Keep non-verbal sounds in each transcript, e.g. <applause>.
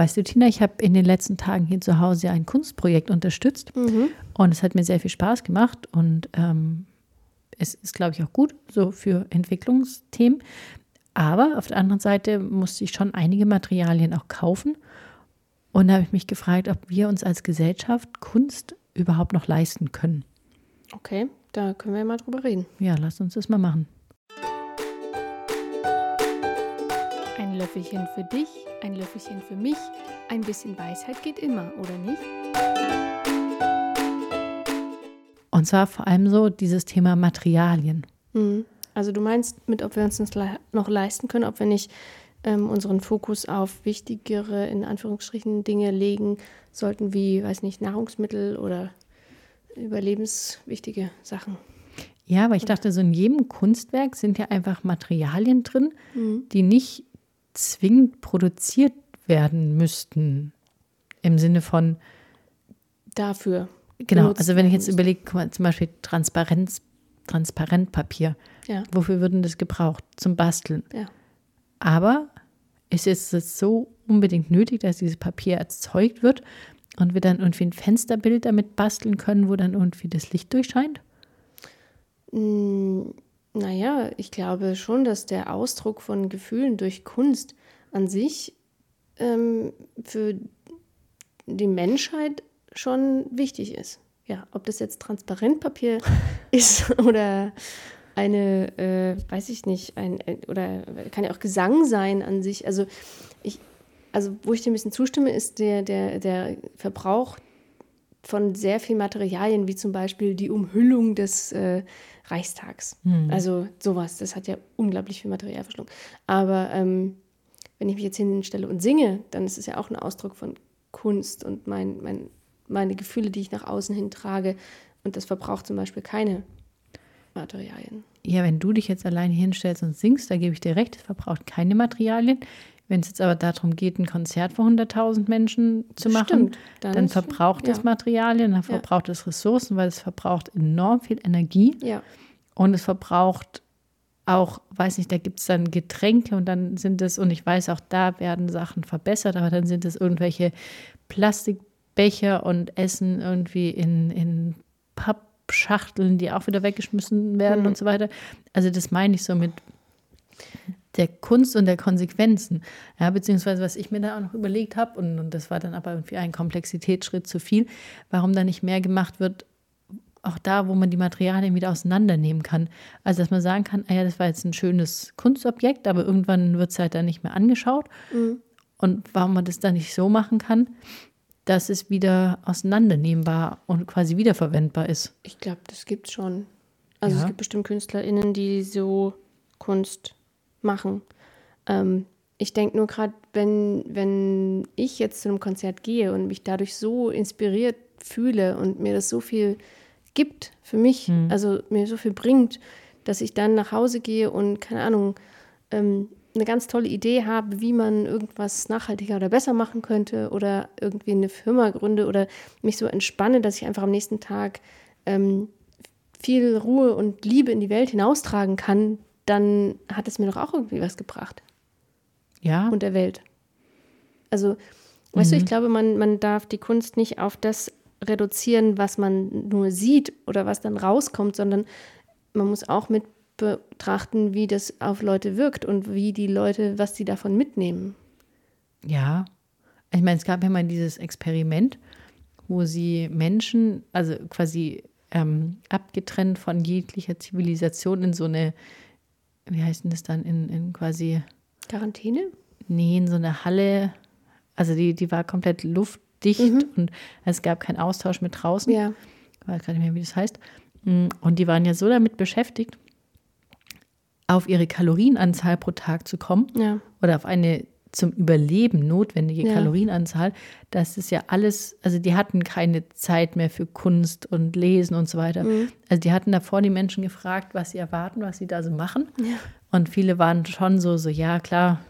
Weißt du, Tina, ich habe in den letzten Tagen hier zu Hause ein Kunstprojekt unterstützt Mhm. und es hat mir sehr viel Spaß gemacht und ähm, es ist, glaube ich, auch gut so für Entwicklungsthemen. Aber auf der anderen Seite musste ich schon einige Materialien auch kaufen und da habe ich mich gefragt, ob wir uns als Gesellschaft Kunst überhaupt noch leisten können. Okay, da können wir mal drüber reden. Ja, lass uns das mal machen. Löffelchen für dich, ein Löffelchen für mich. Ein bisschen Weisheit geht immer, oder nicht? Und zwar vor allem so dieses Thema Materialien. Mhm. Also du meinst mit, ob wir uns das noch leisten können, ob wir nicht ähm, unseren Fokus auf wichtigere, in Anführungsstrichen, Dinge legen sollten, wie, weiß nicht, Nahrungsmittel oder überlebenswichtige Sachen. Ja, aber ich dachte, so in jedem Kunstwerk sind ja einfach Materialien drin, Mhm. die nicht zwingend produziert werden müssten. Im Sinne von, Dafür. genau, also wenn ich jetzt überlege, zum Beispiel Transparenz, Transparentpapier, Ja, wofür würden das gebraucht? Zum Basteln. ja. Aber ist es so unbedingt nötig, dass dieses Papier erzeugt wird und wir dann irgendwie ein Fensterbild damit basteln können, wo dann irgendwie das Licht durchscheint? Mm, Naja, ich glaube schon, dass der Ausdruck von Gefühlen durch Kunst an sich ähm, für die Menschheit schon wichtig ist. Ja, ob das jetzt Transparentpapier <laughs> ist oder eine, äh, weiß ich nicht, ein, ein- oder kann ja auch Gesang sein an sich. Also ich, also wo ich dir ein bisschen zustimme, ist der, der, der Verbrauch von sehr vielen Materialien, wie zum Beispiel die Umhüllung des äh, Reichstags. Also sowas, das hat ja unglaublich viel Material verschlungen. Aber ähm, wenn ich mich jetzt hinstelle und singe, dann ist es ja auch ein Ausdruck von Kunst und mein, mein, meine Gefühle, die ich nach außen hin trage. Und das verbraucht zum Beispiel keine Materialien. Ja, wenn du dich jetzt alleine hinstellst und singst, da gebe ich dir recht, es verbraucht keine Materialien. Wenn es jetzt aber darum geht, ein Konzert vor 100.000 Menschen zu machen, Stimmt, dann dann, verbraucht es ja. Materialien, dann verbraucht es Ressourcen, weil es verbraucht enorm viel Energie Ja, und es verbraucht auch, weiß nicht, da gibt es dann Getränke und dann sind es, und ich weiß auch, da werden Sachen verbessert, aber dann sind es irgendwelche Plastikbecher und Essen irgendwie in, in Pappschachteln, die auch wieder weggeschmissen werden und so weiter. Also das meine ich so mit der Kunst und der Konsequenzen. Ja, beziehungsweise was ich mir da auch noch überlegt habe, und, und das war dann aber irgendwie ein Komplexitätsschritt zu viel, warum da nicht mehr gemacht wird, auch da, wo man die Materialien wieder auseinandernehmen kann. Also, dass man sagen kann, ah ja, das war jetzt ein schönes Kunstobjekt, aber irgendwann wird es halt dann nicht mehr angeschaut. Und warum man das dann nicht so machen kann, dass es wieder auseinandernehmbar und quasi wiederverwendbar ist. ich glaube, das gibt es schon. Also Ja. es gibt bestimmt KünstlerInnen, die so Kunst machen. Ähm, ich denke nur gerade, wenn, wenn ich jetzt zu einem Konzert gehe und mich dadurch so inspiriert fühle und mir das so viel gibt für mich, also mir so viel bringt, dass ich dann nach Hause gehe und, keine Ahnung, ähm, eine ganz tolle Idee habe, wie man irgendwas nachhaltiger oder besser machen könnte oder irgendwie eine Firma gründe oder mich so entspanne, dass ich einfach am nächsten Tag ähm, viel Ruhe und Liebe in die Welt hinaustragen kann, dann hat es mir doch auch irgendwie was gebracht Ja, und der Welt. Also, weißt du, ich glaube, man, man darf die Kunst nicht auf das reduzieren, was man nur sieht oder was dann rauskommt, sondern man muss auch mit betrachten, wie das auf Leute wirkt und wie die Leute, was sie davon mitnehmen. Ja, ich meine, es gab ja mal dieses Experiment, wo sie Menschen, also quasi ähm, abgetrennt von jeglicher Zivilisation in so eine, wie heißt denn das dann, in, in quasi, Quarantäne? nee, in so eine Halle, also die, die war komplett luftdicht und es gab keinen Austausch mit draußen. Ja. Ich weiß gar nicht mehr, wie das heißt. Mm, Und die waren ja so damit beschäftigt, auf ihre Kalorienanzahl pro Tag zu kommen Ja. oder auf eine zum Überleben notwendige Ja. Kalorienanzahl, dass es ja alles, also die hatten keine Zeit mehr für Kunst und Lesen und so weiter. Mhm. Also die hatten davor die Menschen gefragt, was sie erwarten, was sie da so machen. Und viele waren schon so, so, ja klar,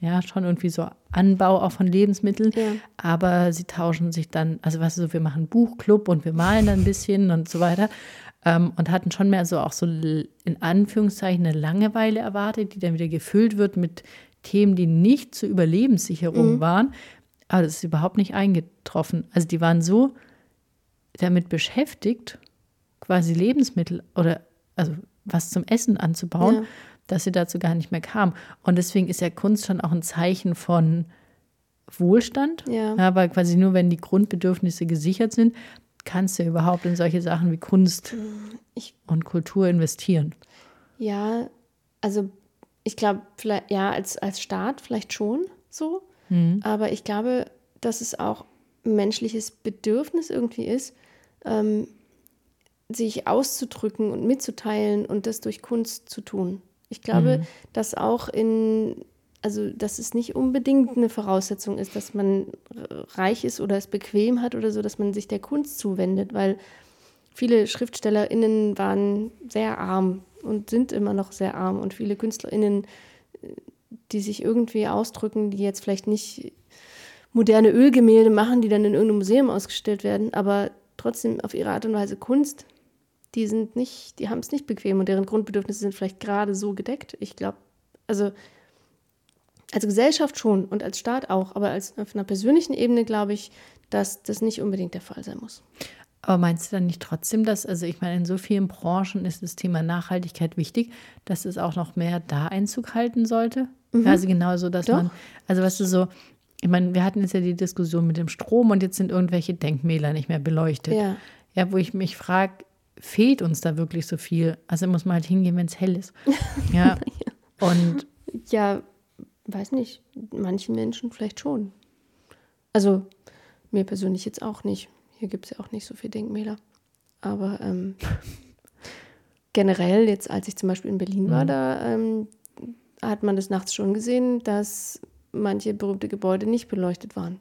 ja, schon irgendwie so Anbau auch von Lebensmitteln, Ja. aber sie tauschen sich dann, also was so, wir machen Buchclub und wir malen dann ein bisschen und so weiter. Ähm, und hatten schon mehr so auch so in Anführungszeichen eine Langeweile erwartet, die dann wieder gefüllt wird mit Themen, die nicht zur Überlebenssicherung waren, Aber das ist überhaupt nicht eingetroffen. Also die waren so damit beschäftigt, quasi Lebensmittel oder also was zum Essen anzubauen, ja. dass sie dazu gar nicht mehr kam. Und deswegen ist ja Kunst schon auch ein Zeichen von Wohlstand. Ja. ja. Weil quasi nur wenn die Grundbedürfnisse gesichert sind, kannst du überhaupt in solche Sachen wie Kunst ich, und Kultur investieren. Ja, also ich glaube, vielleicht, ja, als, als Staat vielleicht schon so. Mhm. Aber ich glaube, dass es auch ein menschliches Bedürfnis irgendwie ist, ähm, sich auszudrücken und mitzuteilen und das durch Kunst zu tun. Ich glaube, mhm. dass auch in, also dass es nicht unbedingt eine Voraussetzung ist, dass man reich ist oder es bequem hat oder so, dass man sich der Kunst zuwendet, weil viele SchriftstellerInnen waren sehr arm und sind immer noch sehr arm und viele KünstlerInnen, die sich irgendwie ausdrücken, die jetzt vielleicht nicht moderne Ölgemälde machen, die dann in irgendeinem Museum ausgestellt werden, aber trotzdem auf ihre Art und Weise Kunst die sind nicht, die haben es nicht bequem und deren Grundbedürfnisse sind vielleicht gerade so gedeckt. Ich glaube, also als Gesellschaft schon und als Staat auch, aber als, auf einer persönlichen Ebene glaube ich, dass das nicht unbedingt der Fall sein muss. Aber meinst du dann nicht trotzdem, dass, also ich meine, in so vielen Branchen ist das Thema Nachhaltigkeit wichtig, dass es auch noch mehr da Einzug halten sollte? Mhm. Also genauso, dass Doch. man, also was du so, ich meine, wir hatten jetzt ja die Diskussion mit dem Strom und jetzt sind irgendwelche Denkmäler nicht mehr beleuchtet. Ja, ja wo ich mich frage, fehlt uns da wirklich so viel? Also muss man halt hingehen, wenn es hell ist. <laughs> Ja. Und ja, weiß nicht, manchen Menschen vielleicht schon. Also mir persönlich jetzt auch nicht. Hier gibt es ja auch nicht so viele Denkmäler. Aber ähm, <laughs> generell, jetzt als ich zum Beispiel in Berlin war, mhm. da ähm, hat man das nachts schon gesehen, dass manche berühmte Gebäude nicht beleuchtet waren.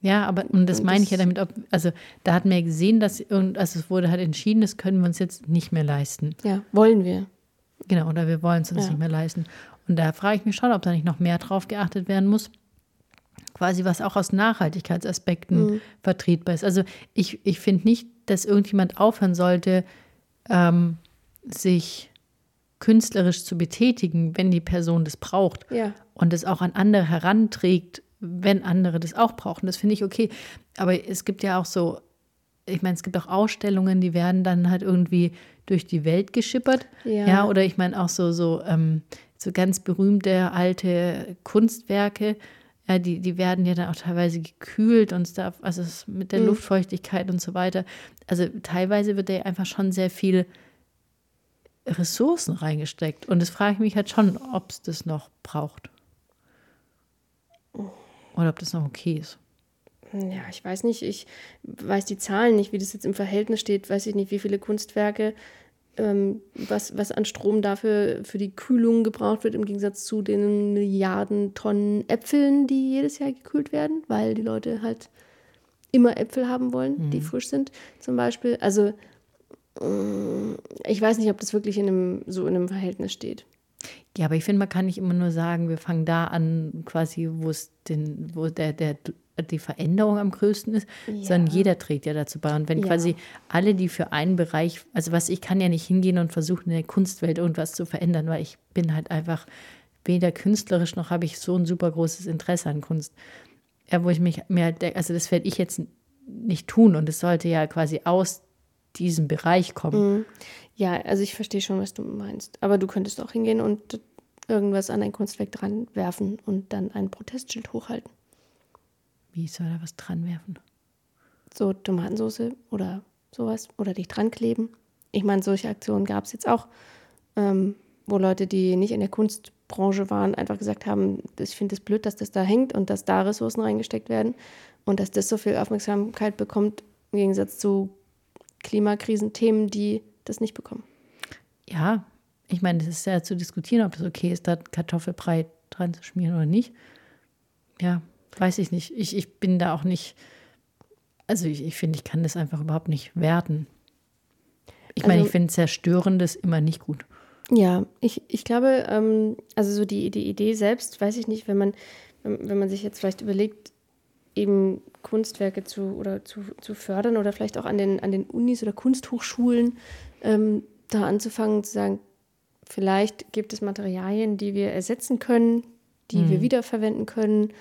Ja, aber und das und meine ich ja damit, ob, also da hatten wir ja gesehen, dass irgend, also es wurde halt entschieden, das können wir uns jetzt nicht mehr leisten. Ja, wollen wir. Genau, oder wir wollen es uns ja. nicht mehr leisten. Und da frage ich mich schon, ob da nicht noch mehr drauf geachtet werden muss. Quasi was auch aus Nachhaltigkeitsaspekten mhm. vertretbar ist. Also ich, ich finde nicht, dass irgendjemand aufhören sollte, ähm, sich künstlerisch zu betätigen, wenn die Person das braucht ja. und es auch an andere heranträgt, wenn andere das auch brauchen. Das finde ich okay. Aber es gibt ja auch so, ich meine, es gibt auch Ausstellungen, die werden dann halt irgendwie durch die Welt geschippert. Ja. ja oder ich meine auch so, so, ähm, so ganz berühmte alte Kunstwerke. Ja, die, die werden ja dann auch teilweise gekühlt und Stuff, also mit der mhm. Luftfeuchtigkeit und so weiter. Also teilweise wird da einfach schon sehr viel Ressourcen reingesteckt. Und das frage ich mich halt schon, ob es das noch braucht. Oder ob das noch okay ist. Ja, ich weiß nicht. Ich weiß die Zahlen nicht, wie das jetzt im Verhältnis steht. Weiß ich nicht, wie viele Kunstwerke, ähm, was, was an Strom dafür für die Kühlung gebraucht wird, im Gegensatz zu den Milliarden Tonnen Äpfeln, die jedes Jahr gekühlt werden, weil die Leute halt immer Äpfel haben wollen, mhm. die frisch sind, zum Beispiel. Also, ich weiß nicht, ob das wirklich in einem, so in einem Verhältnis steht. Ja, aber ich finde, man kann nicht immer nur sagen, wir fangen da an, quasi, wo es den, wo der, der, die Veränderung am größten ist, ja. sondern jeder trägt ja dazu bei. Und wenn ja. quasi alle, die für einen Bereich, also was ich kann ja nicht hingehen und versuchen, in der Kunstwelt irgendwas zu verändern, weil ich bin halt einfach weder künstlerisch noch habe ich so ein super großes Interesse an Kunst. Ja, wo ich mich mehr, also das werde ich jetzt nicht tun und es sollte ja quasi aus diesem Bereich kommen. Mhm. Ja, also ich verstehe schon, was du meinst. Aber du könntest auch hingehen und irgendwas an ein Kunstwerk dran werfen und dann ein Protestschild hochhalten. Wie soll er was dran werfen? So Tomatensauce oder sowas. Oder dich dran kleben. Ich meine, solche Aktionen gab es jetzt auch, ähm, wo Leute, die nicht in der Kunstbranche waren, einfach gesagt haben, ich finde es das blöd, dass das da hängt und dass da Ressourcen reingesteckt werden und dass das so viel Aufmerksamkeit bekommt, im Gegensatz zu Klimakrisenthemen, die das nicht bekommen. Ja, ich meine, das ist ja zu diskutieren, ob es okay ist, da Kartoffelbrei dran zu schmieren oder nicht. Ja, weiß ich nicht. Ich, ich bin da auch nicht, also ich, ich finde, ich kann das einfach überhaupt nicht werten. Ich meine, also, ich finde Zerstörendes immer nicht gut. Ja, ich, ich glaube, ähm, also so die, die Idee selbst, weiß ich nicht, wenn man, wenn man sich jetzt vielleicht überlegt, eben Kunstwerke zu oder zu, zu fördern oder vielleicht auch an den, an den Unis oder Kunsthochschulen ähm, da anzufangen zu sagen, vielleicht gibt es Materialien, die wir ersetzen können, die mhm. wir wiederverwenden können.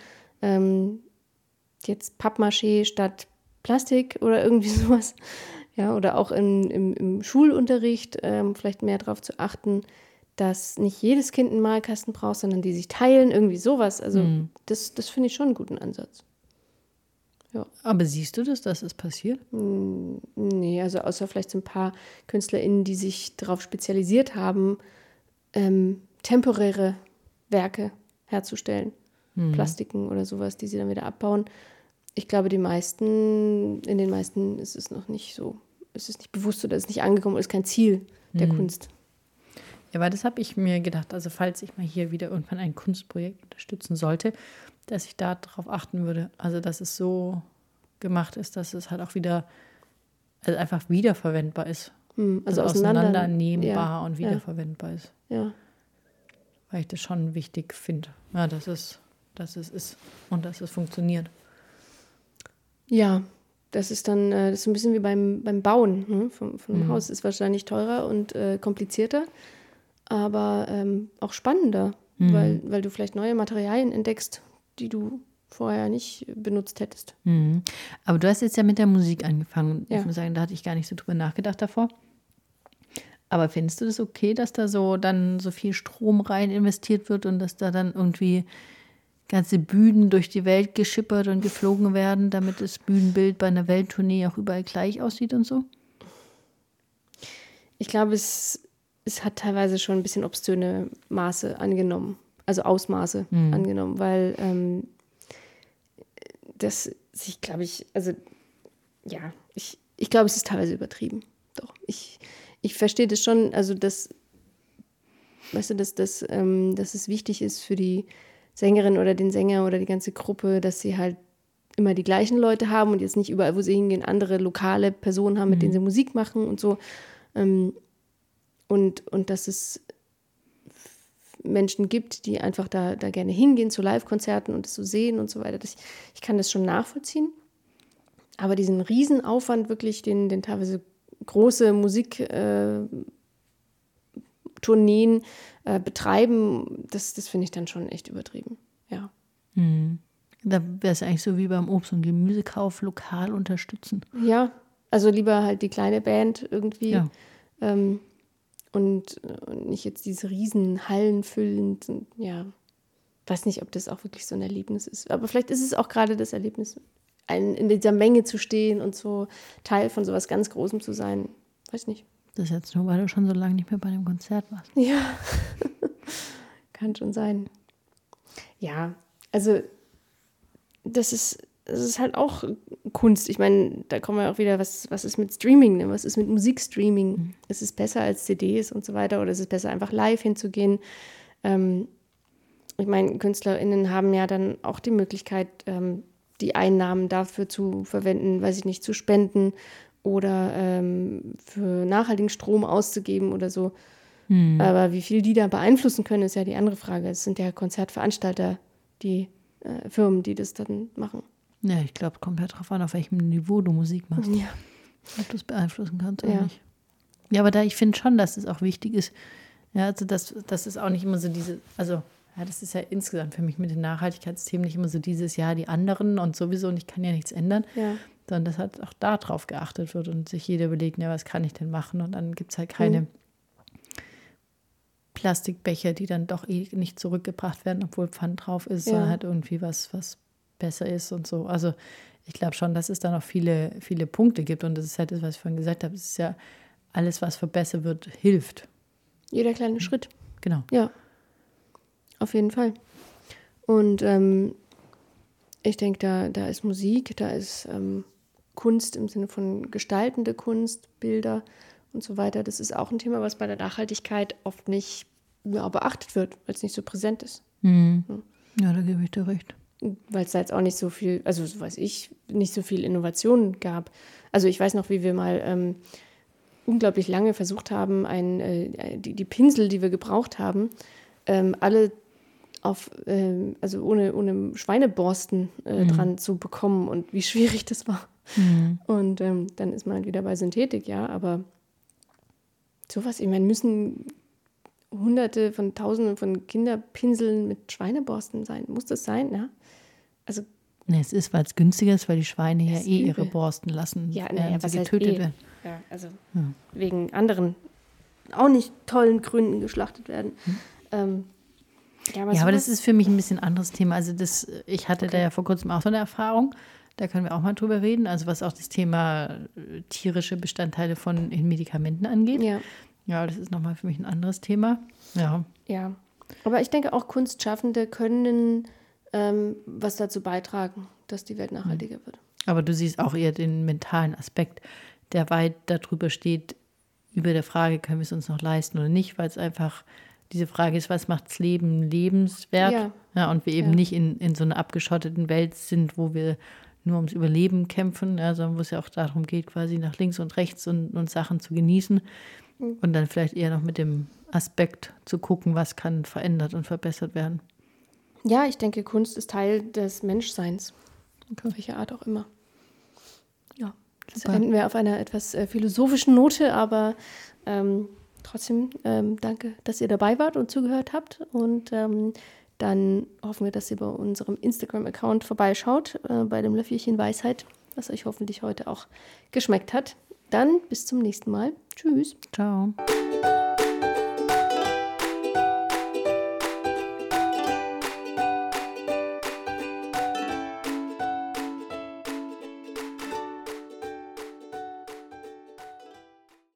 Ähm, jetzt Pappmaché statt Plastik oder irgendwie <laughs> sowas. Ja, oder auch in, im, im Schulunterricht ähm, vielleicht mehr darauf zu achten, dass nicht jedes Kind einen Malkasten braucht, sondern die sich teilen, irgendwie sowas. Also Mhm. das, das finde ich schon einen guten Ansatz. Aber siehst du das, dass es passiert? Nee, also außer vielleicht so ein paar KünstlerInnen, die sich darauf spezialisiert haben, ähm, temporäre Werke herzustellen. Plastiken oder sowas, die sie dann wieder abbauen. Ich glaube, die meisten, in den meisten ist es noch nicht so, ist es nicht bewusst oder ist nicht angekommen, ist kein Ziel der Kunst. Ja, weil das habe ich mir gedacht. Also falls ich mal hier wieder irgendwann ein Kunstprojekt unterstützen sollte, dass ich da drauf achten würde. Also dass es so gemacht ist, dass es halt auch wieder, also einfach wiederverwendbar ist. Hm, Also, auseinander- auseinandernehmbar ja, und wiederverwendbar ist. Ja. Weil ich das schon wichtig finde. Ja, dass es, dass es ist und dass es funktioniert. Ja, das ist dann äh, das ist ein bisschen wie beim, beim Bauen ne? vom, vom Mhm. Haus. Ist wahrscheinlich teurer und äh, komplizierter, aber ähm, auch spannender, Mhm. weil, weil du vielleicht neue Materialien entdeckst, die du vorher nicht benutzt hättest. Mhm. Aber du hast jetzt ja mit der Musik angefangen. Ja. Ich muss sagen, da hatte ich gar nicht so drüber nachgedacht davor. Aber findest du das okay, dass da so dann so viel Strom rein investiert wird und dass da dann irgendwie ganze Bühnen durch die Welt geschippert und geflogen werden, damit das Bühnenbild bei einer Welttournee auch überall gleich aussieht und so? Ich glaube, es, es hat teilweise schon ein bisschen obszöne Maße angenommen, also Ausmaße angenommen, weil ähm, das sich, glaube ich, also ja, ich, ich glaube, es ist teilweise übertrieben. Doch, ich, ich verstehe das schon, also das, weißt du, dass, dass, ähm, dass es wichtig ist für die Sängerin oder den Sänger oder die ganze Gruppe, dass sie halt immer die gleichen Leute haben und jetzt nicht überall, wo sie hingehen, andere lokale Personen haben, mit denen sie Musik machen und so. Ähm, und, und dass es Menschen gibt, die einfach da, da gerne hingehen zu Live-Konzerten und es so sehen und so weiter. Das, ich kann das schon nachvollziehen. Aber diesen Riesenaufwand wirklich, den, den teilweise große Musiktourneen äh, äh, betreiben, das, das finde ich dann schon echt übertrieben. Ja. Da wäre es eigentlich so wie beim Obst- und Gemüsekauf lokal unterstützen. Ja, also lieber halt die kleine Band irgendwie. Ja. Ähm, und, und nicht jetzt diese riesen Hallen füllend. Und, ja, weiß nicht, ob das auch wirklich so ein Erlebnis ist. Aber vielleicht ist es auch gerade das Erlebnis, ein, in dieser Menge zu stehen und so Teil von sowas ganz Großem zu sein. Weiß nicht. Das ist jetzt nur, weil du schon so lange nicht mehr bei einem Konzert warst. Ja, <laughs> kann schon sein. Ja, also das ist, das ist halt auch Kunst. Ich meine, da kommen wir auch wieder, was, was ist mit Streaming, ne? was ist mit Musikstreaming? Ist es besser als CDs und so weiter oder ist es besser einfach live hinzugehen? Ähm, ich meine, KünstlerInnen haben ja dann auch die Möglichkeit, ähm, die Einnahmen dafür zu verwenden, weiß ich nicht, zu spenden oder ähm, für nachhaltigen Strom auszugeben oder so. Aber wie viel die da beeinflussen können, ist ja die andere Frage. Es sind ja Konzertveranstalter, die äh, Firmen, die das dann machen. Ja, ich glaube, kommt halt drauf an, auf welchem Niveau du Musik machst. Ja. ob du es beeinflussen kannst oder Ja. nicht. Ja, aber da ich finde schon, dass es auch wichtig ist. Ja, also das, das ist auch nicht immer so diese, also ja, das ist ja insgesamt für mich mit den Nachhaltigkeitsthemen nicht immer so dieses Jahr die anderen und sowieso und ich kann ja nichts ändern, Ja. Sondern dass halt auch darauf geachtet wird und sich jeder überlegt, ja, was kann ich denn machen? Und dann gibt es halt keine Plastikbecher, die dann doch eh nicht zurückgebracht werden, obwohl Pfand drauf ist, Ja. sondern halt irgendwie was, was besser ist und so. Also ich glaube schon, dass es da noch viele, viele Punkte gibt und das ist halt das, was ich vorhin gesagt habe. Es ist ja alles, was verbessert wird, hilft. Jeder kleine Schritt. Genau. Ja. Auf jeden Fall. Und ähm, ich denke, da, da ist Musik, da ist ähm, Kunst im Sinne von gestaltende Kunst, Bilder und so weiter. Das ist auch ein Thema, was bei der Nachhaltigkeit oft nicht ja, beachtet wird, weil es nicht so präsent ist. Ja, da gebe ich dir recht. weil es da jetzt auch nicht so viel, also so weiß ich, nicht so viel Innovation gab. Also ich weiß noch, wie wir mal ähm, unglaublich lange versucht haben, ein, äh, die, die Pinsel, die wir gebraucht haben, ähm, alle auf, ähm, also ohne, ohne Schweineborsten äh, dran zu bekommen und wie schwierig das war. Und ähm, dann ist man halt wieder bei Synthetik, ja, aber sowas, ich meine, müssen hunderte von tausenden von Kinderpinseln mit Schweineborsten sein. Muss das sein, ja? Also Nee, es ist, weil es günstiger ist, weil die Schweine ja eh übel. ihre Borsten lassen, Ja, naja, sie was heißt getötet eh? werden. Ja, also wegen anderen auch nicht tollen Gründen geschlachtet werden. Ähm, ja, aber, Ja, aber das ist für mich ein bisschen ein anderes Thema. Also das, ich hatte da ja vor kurzem auch so eine Erfahrung. Da können wir auch mal drüber reden. Also was auch das Thema äh, tierische Bestandteile von in Medikamenten angeht. Ja, Ja, das ist nochmal für mich ein anderes Thema. Ja. ja. Aber ich denke auch Kunstschaffende können ähm, was dazu beitragen, dass die Welt nachhaltiger wird. Aber du siehst auch eher den mentalen Aspekt, der weit darüber steht, über der Frage, können wir es uns noch leisten oder nicht, weil es einfach diese Frage ist, was macht das Leben lebenswert? Ja. und wir eben Ja. nicht in, in so einer abgeschotteten Welt sind, wo wir nur ums Überleben kämpfen, ja, sondern wo es ja auch darum geht, quasi nach links und rechts und, und Sachen zu genießen Mhm. und dann vielleicht eher noch mit dem Aspekt zu gucken, was kann verändert und verbessert werden. Ja, ich denke, Kunst ist Teil des Menschseins. Auf welche Art auch immer. Ja, jetzt Super. enden wir auf einer etwas äh, philosophischen Note, aber ähm, trotzdem ähm, danke, dass ihr dabei wart und zugehört habt. Und ähm, dann hoffen wir, dass ihr bei unserem Instagram-Account vorbeischaut, äh, bei dem Löffelchen Weisheit, was euch hoffentlich heute auch geschmeckt hat. Dann bis zum nächsten Mal. Tschüss. Ciao.